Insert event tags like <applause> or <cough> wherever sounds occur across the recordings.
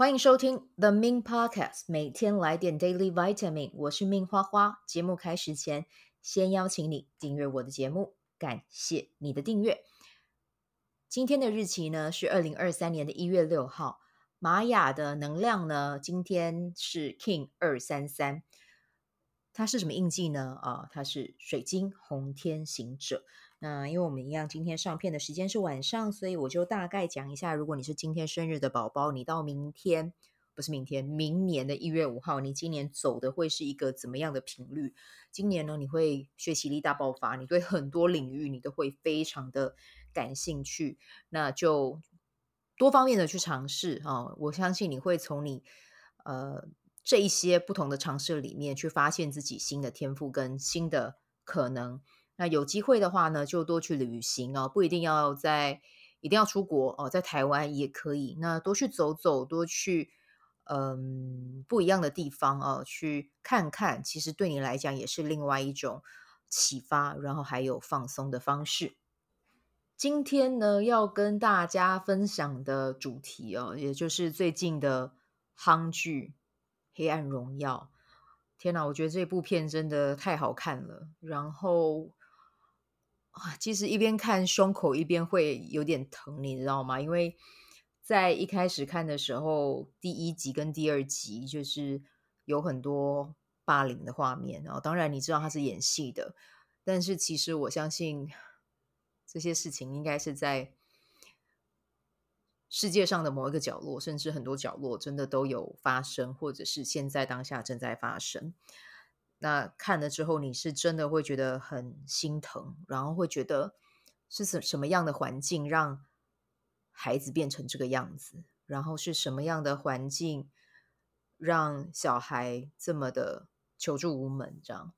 欢迎收听 The Min Podcast，每天来点 Daily Vitamin。我是 Min 花花。节目开始前，先邀请你订阅我的节目，感谢你的订阅。今天的日期呢是二零二三年的一月六号。玛雅的能量呢，今天是 King 二三三。它是什么印记呢？啊，它是水晶红天行者。那因为我们一样，今天上片的时间是晚上，所以我就大概讲一下，如果你是今天生日的宝宝，你到明天不是明天，明年的一月五号，你今年走的会是一个怎么样的频率？今年呢，你会学习力大爆发，你对很多领域你都会非常的感兴趣，那就多方面的去尝试啊！我相信你会从你呃这一些不同的尝试里面去发现自己新的天赋跟新的可能。那有机会的话呢，就多去旅行哦，不一定要在，一定要出国哦，在台湾也可以。那多去走走，多去嗯不一样的地方哦，去看看，其实对你来讲也是另外一种启发，然后还有放松的方式。今天呢，要跟大家分享的主题哦，也就是最近的夯剧《黑暗荣耀》。天哪，我觉得这部片真的太好看了，然后。啊，其实一边看胸口一边会有点疼，你知道吗？因为在一开始看的时候，第一集跟第二集就是有很多霸凌的画面，然后当然你知道他是演戏的，但是其实我相信这些事情应该是在世界上的某一个角落，甚至很多角落真的都有发生，或者是现在当下正在发生。那看了之后，你是真的会觉得很心疼，然后会觉得是什什么样的环境让孩子变成这个样子，然后是什么样的环境让小孩这么的求助无门这样。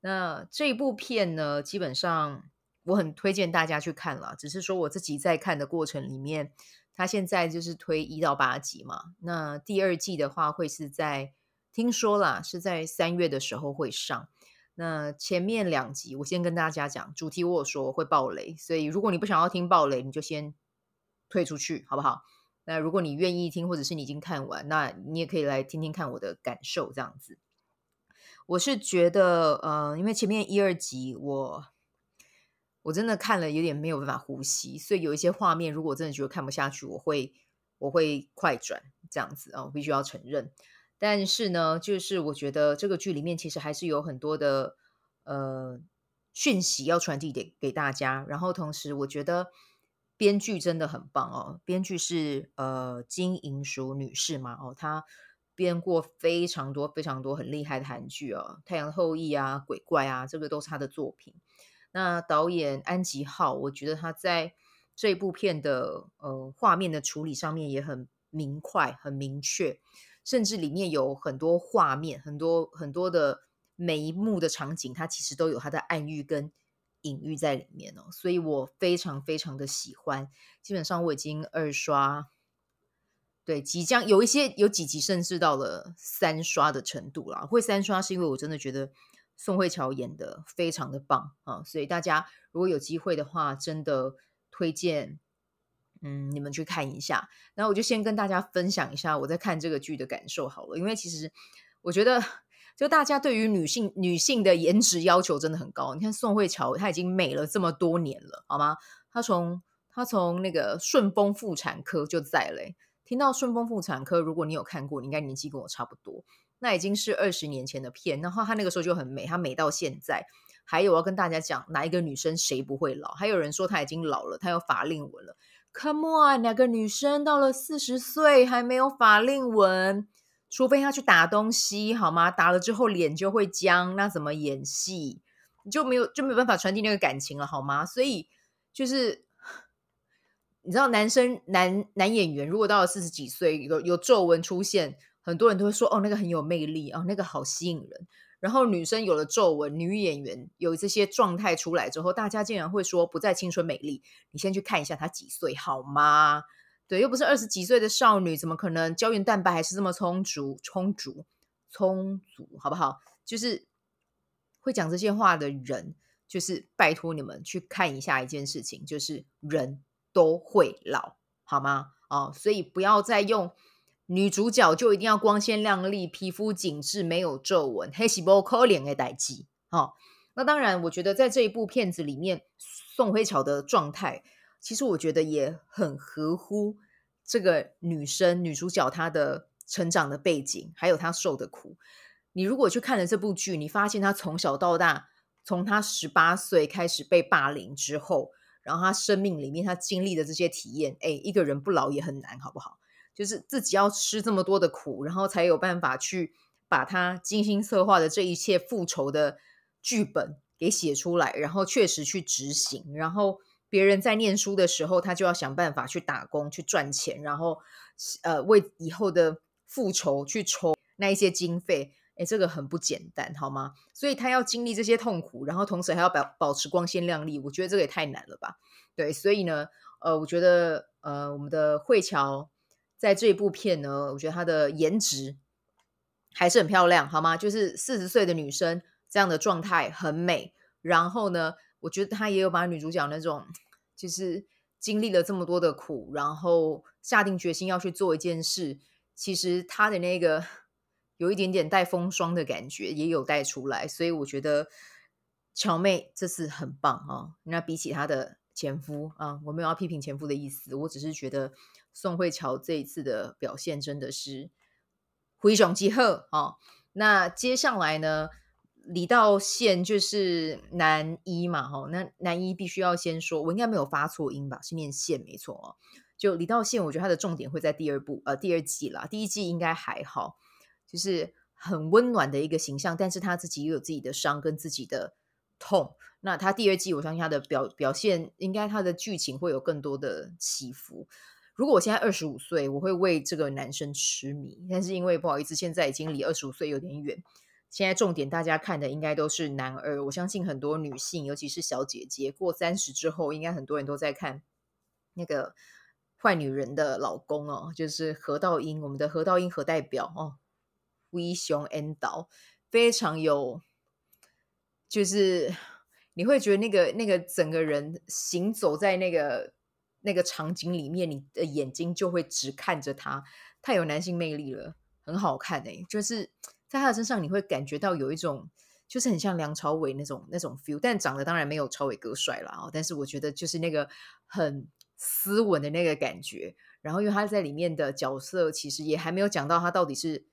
那这部片呢，基本上我很推荐大家去看了，只是说我自己在看的过程里面，他现在就是推一到八集嘛，那第二季的话会是在。听说啦，是在三月的时候会上。那前面两集我先跟大家讲，主题我说会爆雷，所以如果你不想要听爆雷，你就先退出去，好不好？那如果你愿意听，或者是你已经看完，那你也可以来听听看我的感受，这样子。我是觉得，呃，因为前面一二集我我真的看了有点没有办法呼吸，所以有一些画面，如果真的觉得看不下去，我会我会快转这样子啊，我必须要承认。但是呢，就是我觉得这个剧里面其实还是有很多的呃讯息要传递给给大家。然后同时，我觉得编剧真的很棒哦。编剧是呃金银淑女士嘛，哦，她编过非常多非常多很厉害的韩剧哦，《太阳后裔》啊，《鬼怪》啊，这个都是她的作品。那导演安吉浩，我觉得他在这部片的呃画面的处理上面也很明快、很明确。甚至里面有很多画面，很多很多的每一幕的场景，它其实都有它的暗喻跟隐喻在里面哦，所以我非常非常的喜欢。基本上我已经二刷，对，即将有一些有几集甚至到了三刷的程度了。会三刷是因为我真的觉得宋慧乔演的非常的棒啊，所以大家如果有机会的话，真的推荐。嗯，你们去看一下。然后我就先跟大家分享一下我在看这个剧的感受好了。因为其实我觉得，就大家对于女性女性的颜值要求真的很高。你看宋慧乔，她已经美了这么多年了，好吗？她从她从那个顺丰妇产科就在嘞。听到顺丰妇产科，如果你有看过，你应该年纪跟我差不多。那已经是二十年前的片，然后她那个时候就很美，她美到现在。还有我要跟大家讲，哪一个女生谁不会老？还有人说她已经老了，她有法令纹了。Come on，哪个女生到了四十岁还没有法令纹？除非她去打东西，好吗？打了之后脸就会僵，那怎么演戏？你就没有就没有办法传递那个感情了，好吗？所以就是你知道，男生男男演员如果到了四十几岁，有有皱纹出现，很多人都会说：“哦，那个很有魅力哦，那个好吸引人。”然后女生有了皱纹，女演员有这些状态出来之后，大家竟然会说不再青春美丽。你先去看一下她几岁好吗？对，又不是二十几岁的少女，怎么可能胶原蛋白还是这么充足、充足、充足？好不好？就是会讲这些话的人，就是拜托你们去看一下一件事情，就是人都会老，好吗？哦，所以不要再用女主角就一定要光鲜亮丽、皮肤紧致、没有皱纹，黑细胞可怜的代志。哦，那当然，我觉得在这一部片子里面，宋慧乔的状态，其实我觉得也很合乎这个女生女主角她的成长的背景，还有她受的苦。你如果去看了这部剧，你发现她从小到大，从她十八岁开始被霸凌之后，然后她生命里面她经历的这些体验，哎，一个人不老也很难，好不好？就是自己要吃这么多的苦，然后才有办法去把他精心策划的这一切复仇的剧本给写出来，然后确实去执行。然后别人在念书的时候，他就要想办法去打工去赚钱，然后呃为以后的复仇去筹那一些经费。诶，这个很不简单，好吗？所以他要经历这些痛苦，然后同时还要保保持光鲜亮丽，我觉得这个也太难了吧？对，所以呢，呃，我觉得呃我们的慧乔。在这一部片呢，我觉得她的颜值还是很漂亮，好吗？就是四十岁的女生这样的状态很美。然后呢，我觉得她也有把女主角那种，就是经历了这么多的苦，然后下定决心要去做一件事，其实她的那个有一点点带风霜的感觉也有带出来。所以我觉得乔妹这次很棒啊、哦。那比起她的前夫啊，我没有要批评前夫的意思，我只是觉得。宋慧乔这一次的表现真的是非常之好啊！那接下来呢，李道宪就是男一嘛，哈，那男一必须要先说，我应该没有发错音吧？是念宪没错哦。就李道宪，我觉得他的重点会在第二部，呃，第二季啦。第一季应该还好，就是很温暖的一个形象，但是他自己又有自己的伤跟自己的痛。那他第二季，我相信他的表表现，应该他的剧情会有更多的起伏。如果我现在二十五岁，我会为这个男生痴迷。但是因为不好意思，现在已经离二十五岁有点远。现在重点大家看的应该都是男二。我相信很多女性，尤其是小姐姐，过三十之后，应该很多人都在看那个坏女人的老公哦，就是何道英，我们的何道英何代表哦，威雄 N 导，非常有，就是你会觉得那个那个整个人行走在那个。那个场景里面，你的眼睛就会只看着他，太有男性魅力了，很好看哎、就是在他的身上，你会感觉到有一种，就是很像梁朝伟那种那种 feel，但长得当然没有朝伟哥帅啦。哦。但是我觉得就是那个很斯文的那个感觉。然后因为他在里面的角色，其实也还没有讲到他到底是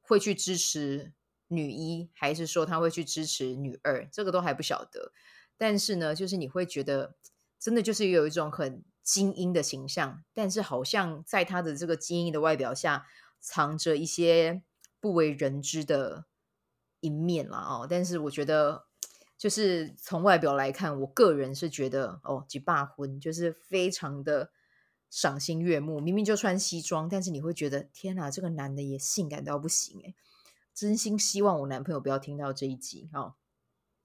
会去支持女一，还是说他会去支持女二，这个都还不晓得。但是呢，就是你会觉得。真的就是有一种很精英的形象，但是好像在他的这个精英的外表下，藏着一些不为人知的一面了哦。但是我觉得，就是从外表来看，我个人是觉得哦，吉霸婚就是非常的赏心悦目。明明就穿西装，但是你会觉得天哪，这个男的也性感到不行诶。真心希望我男朋友不要听到这一集哦。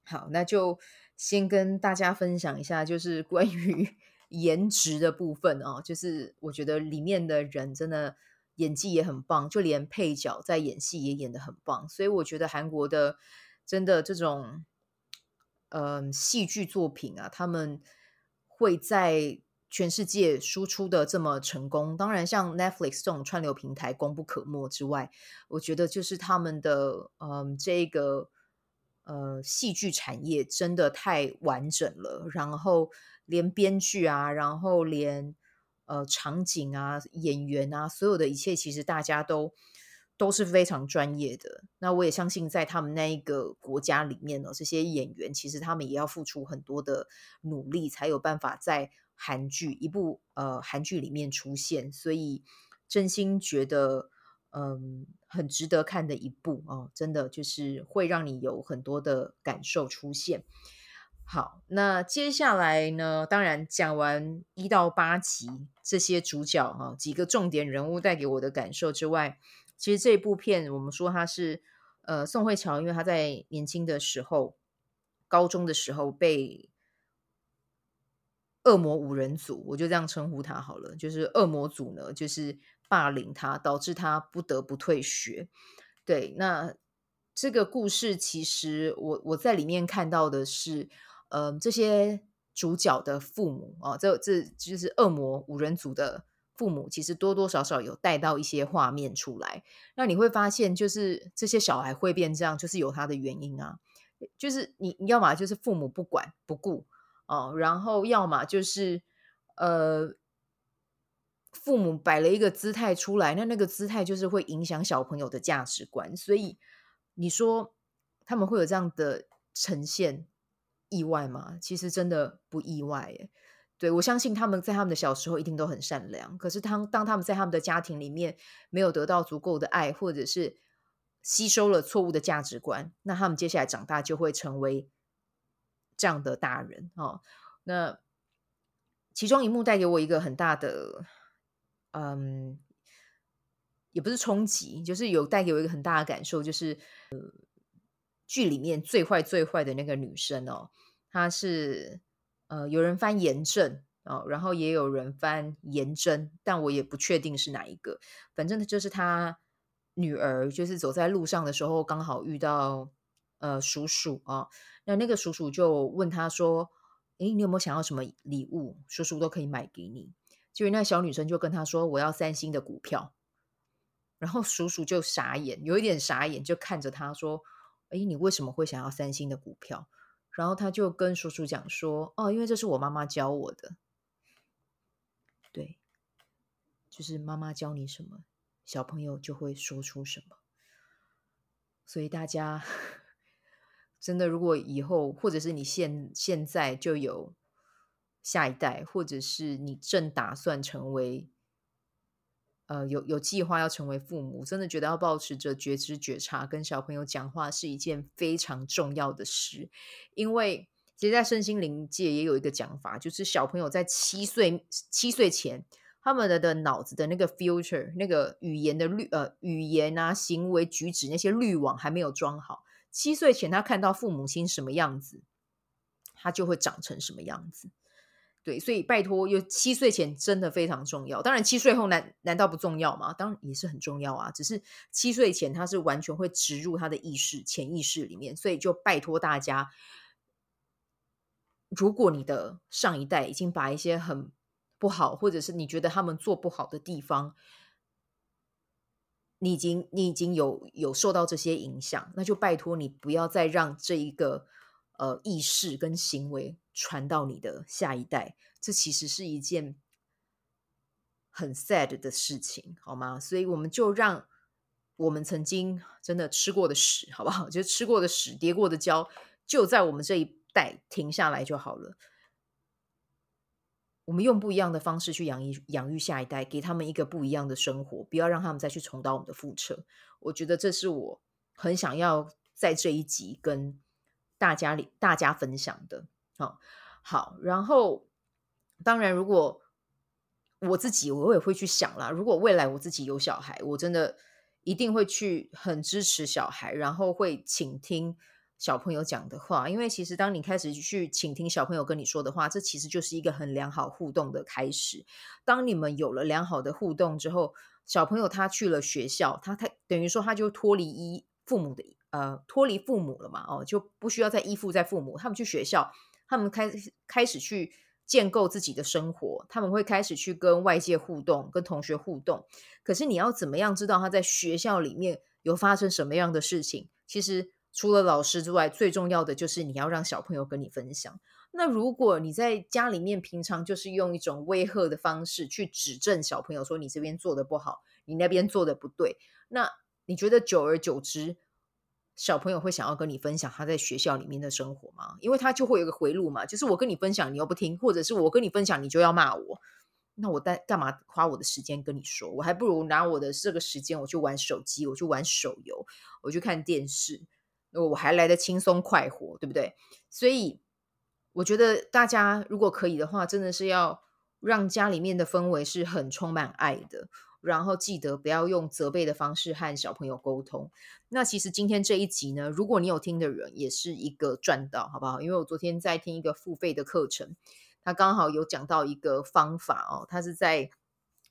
好，那就。先跟大家分享一下，就是关于 <laughs> 颜值的部分哦，就是我觉得里面的人真的演技也很棒，就连配角在演戏也演得很棒，所以我觉得韩国的真的这种嗯、呃、戏剧作品啊，他们会在全世界输出的这么成功。当然，像 Netflix 这种串流平台功不可没之外，我觉得就是他们的嗯、这个。呃，戏剧产业真的太完整了，然后连编剧啊，然后连呃场景啊、演员啊，所有的一切，其实大家都都是非常专业的。那我也相信，在他们那一个国家里面呢，这些演员其实他们也要付出很多的努力，才有办法在韩剧一部呃韩剧里面出现。所以，真心觉得。嗯，很值得看的一部哦，真的就是会让你有很多的感受出现。好，那接下来呢，当然讲完一到八集这些主角啊，几个重点人物带给我的感受之外，其实这部片我们说他是呃宋慧乔，因为他在年轻的时候，高中的时候被恶魔五人组，我就这样称呼他好了，就是恶魔组呢，就是。霸凌他，导致他不得不退学。对，那这个故事其实我我在里面看到的是，呃，这些主角的父母啊，这这就是恶魔五人组的父母其实多多少少有带到一些画面出来。那你会发现，就是这些小孩会变这样，就是有他的原因啊。就是你你要么就是父母不管不顾哦，然后要么就是呃，父母摆了一个姿态出来，那那个姿态就是会影响小朋友的价值观。所以你说他们会有这样的呈现，意外吗？其实真的不意外耶。对，我相信他们在他们的小时候一定都很善良，可是当当他们在他们的家庭里面没有得到足够的爱，或者是吸收了错误的价值观，那他们接下来长大就会成为这样的大人哦。那其中一幕带给我一个很大的，嗯，也不是冲击，就是有带给我一个很大的感受，就是呃，剧里面最坏最坏的那个女生哦，她是。呃，有人翻严正哦，然后也有人翻严真，但我也不确定是哪一个。反正就是他女儿，就是走在路上的时候，刚好遇到呃叔叔啊、哦。那那个叔叔就问他说：“诶，你有没有想要什么礼物？叔叔都可以买给你。”结果那小女生就跟他说：“我要三星的股票。”然后叔叔就傻眼，有一点傻眼，就看着他说：“诶，你为什么会想要三星的股票？”然后他就跟叔叔讲说：“哦，因为这是我妈妈教我的。对，就是妈妈教你什么，小朋友就会说出什么。所以大家 <laughs> 真的，如果以后或者是你现现在就有下一代，或者是你正打算成为。”呃，有有计划要成为父母，真的觉得要保持着觉知觉察，跟小朋友讲话是一件非常重要的事。因为其实，在身心灵界也有一个讲法，就是小朋友在七岁七岁前，他们的的脑子的那个 future，那个语言的滤呃语言啊行为举止那些滤网还没有装好。七岁前，他看到父母亲什么样子，他就会长成什么样子。对，所以拜托，有七岁前真的非常重要。当然，七岁后难难道不重要吗？当然也是很重要啊。只是七岁前他是完全会植入他的意识、潜意识里面，所以就拜托大家，如果你的上一代已经把一些很不好，或者是你觉得他们做不好的地方，你已经你已经有有受到这些影响，那就拜托你不要再让这一个。呃，意识跟行为传到你的下一代，这其实是一件很 sad 的事情，好吗？所以我们就让我们曾经真的吃过的屎，好不好？就吃过的屎、跌过的跤，就在我们这一代停下来就好了。我们用不一样的方式去养育养育下一代，给他们一个不一样的生活，不要让他们再去重蹈我们的覆辙。我觉得这是我很想要在这一集跟。大家里大家分享的，好，好，然后当然，如果我自己，我也会去想啦。如果未来我自己有小孩，我真的一定会去很支持小孩，然后会倾听小朋友讲的话。因为其实当你开始去倾听小朋友跟你说的话，这其实就是一个很良好互动的开始。当你们有了良好的互动之后，小朋友他去了学校，他他等于说他就脱离依父母的。呃，脱离父母了嘛？哦，就不需要再依附在父母。他们去学校，他们开始开始去建构自己的生活。他们会开始去跟外界互动，跟同学互动。可是你要怎么样知道他在学校里面有发生什么样的事情？其实除了老师之外，最重要的就是你要让小朋友跟你分享。那如果你在家里面平常就是用一种威吓的方式去指正小朋友，说你这边做的不好，你那边做的不对，那你觉得久而久之，小朋友会想要跟你分享他在学校里面的生活吗？因为他就会有个回路嘛，就是我跟你分享，你又不听，或者是我跟你分享，你就要骂我。那我干干嘛花我的时间跟你说？我还不如拿我的这个时间，我去玩手机，我去玩手游，我去看电视，我还来得轻松快活，对不对？所以我觉得大家如果可以的话，真的是要让家里面的氛围是很充满爱的。然后记得不要用责备的方式和小朋友沟通。那其实今天这一集呢，如果你有听的人，也是一个赚到，好不好？因为我昨天在听一个付费的课程，他刚好有讲到一个方法哦，他是在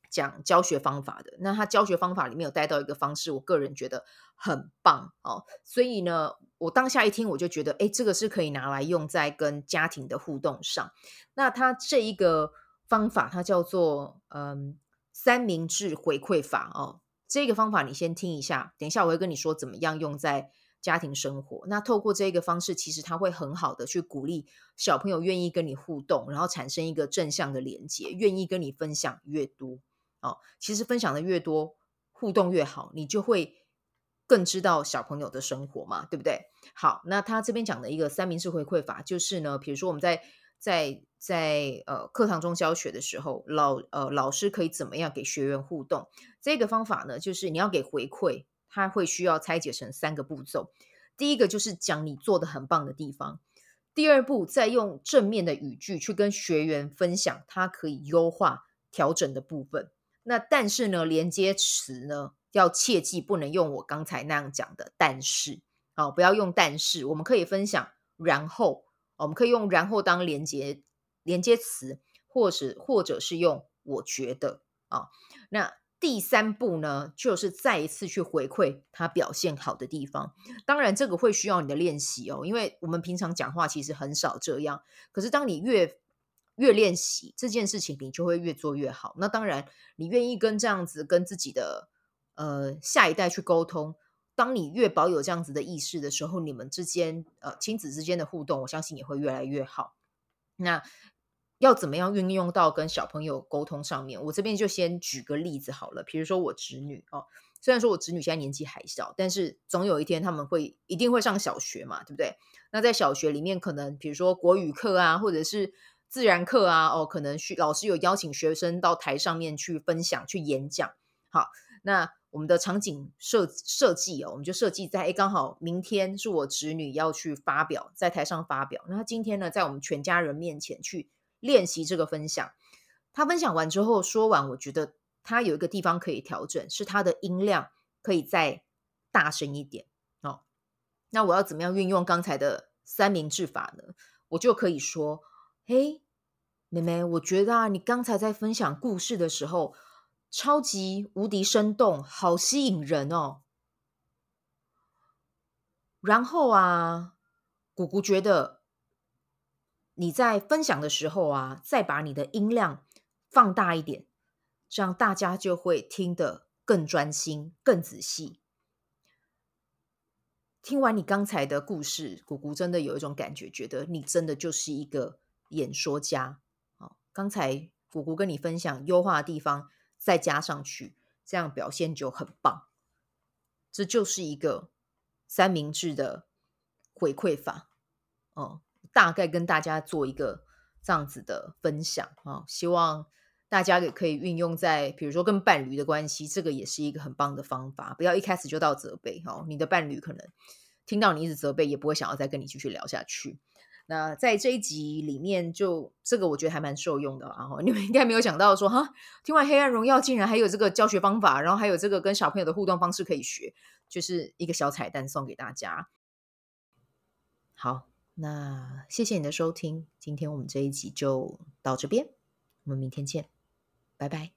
讲教学方法的。那他教学方法里面有带到一个方式，我个人觉得很棒哦。所以呢，我当下一听，我就觉得，哎，这个是可以拿来用在跟家庭的互动上。那他这一个方法，它叫做嗯。三明治回馈法哦。这个方法你先听一下，等一下我会跟你说怎么样用在家庭生活。那透过这个方式，其实它会很好的去鼓励小朋友愿意跟你互动，然后产生一个正向的连接，愿意跟你分享越多哦。其实分享的越多，互动越好，你就会。更知道小朋友的生活嘛，对不对？好，那他这边讲的一个三明治回馈法，就是呢，比如说我们在在在呃课堂中教学的时候，老呃老师可以怎么样给学员互动？这个方法呢，就是你要给回馈，他会需要拆解成三个步骤。第一个就是讲你做的很棒的地方，第二步再用正面的语句去跟学员分享他可以优化调整的部分。那但是呢，连接词呢？要切记不能用我刚才那样讲的，但是哦，不要用但是，我们可以分享，然后我们可以用然后当连接连接词，或是或者是用我觉得啊、那第三步呢，就是再一次去回馈他表现好的地方。当然，这个会需要你的练习哦，因为我们平常讲话其实很少这样。可是当你越越练习这件事情，你就会越做越好。那当然，你愿意跟这样子跟自己的。呃，下一代去沟通。当你越保有这样子的意识的时候，你们之间呃亲子之间的互动，我相信也会越来越好。那要怎么样运用到跟小朋友沟通上面？我这边就先举个例子好了。比如说我侄女哦，虽然说我侄女现在年纪还小，但是总有一天他们会一定会上小学嘛，对不对？那在小学里面，可能比如说国语课啊，或者是自然课啊，哦，可能需老师有邀请学生到台上面去分享、去演讲。好，那。我们的场景设设计哦，我们就设计在哎，刚好明天是我侄女要去发表，在台上发表。那她今天呢，在我们全家人面前去练习这个分享。她分享完之后说完，我觉得她有一个地方可以调整，是她的音量可以再大声一点哦。那我要怎么样运用刚才的三明治法呢？我就可以说：“嘿，妹妹，我觉得啊，你刚才在分享故事的时候。”超级无敌生动，好吸引人哦！然后啊，姑姑觉得你在分享的时候啊，再把你的音量放大一点，这样大家就会听得更专心、更仔细。听完你刚才的故事，姑姑真的有一种感觉，觉得你真的就是一个演说家。好，刚才姑姑跟你分享优化的地方。再加上去，这样表现就很棒。这就是一个三明治的回馈法哦，大概跟大家做一个这样子的分享啊，哦，希望大家也可以运用在，比如说跟伴侣的关系，这个也是一个很棒的方法。不要一开始就到责备哦，你的伴侣可能听到你一直责备，也不会想要再跟你继续聊下去。那在这一集里面就，就这个我觉得还蛮受用的。然后你们应该没有想到说，哈，听完《黑暗荣耀》竟然还有这个教学方法，然后还有这个跟小朋友的互动方式可以学，就是一个小彩蛋送给大家。好，那谢谢你的收听，今天我们这一集就到这边，我们明天见，拜拜。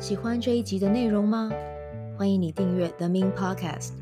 喜欢这一集的内容吗？欢迎你订阅 The Min Podcast。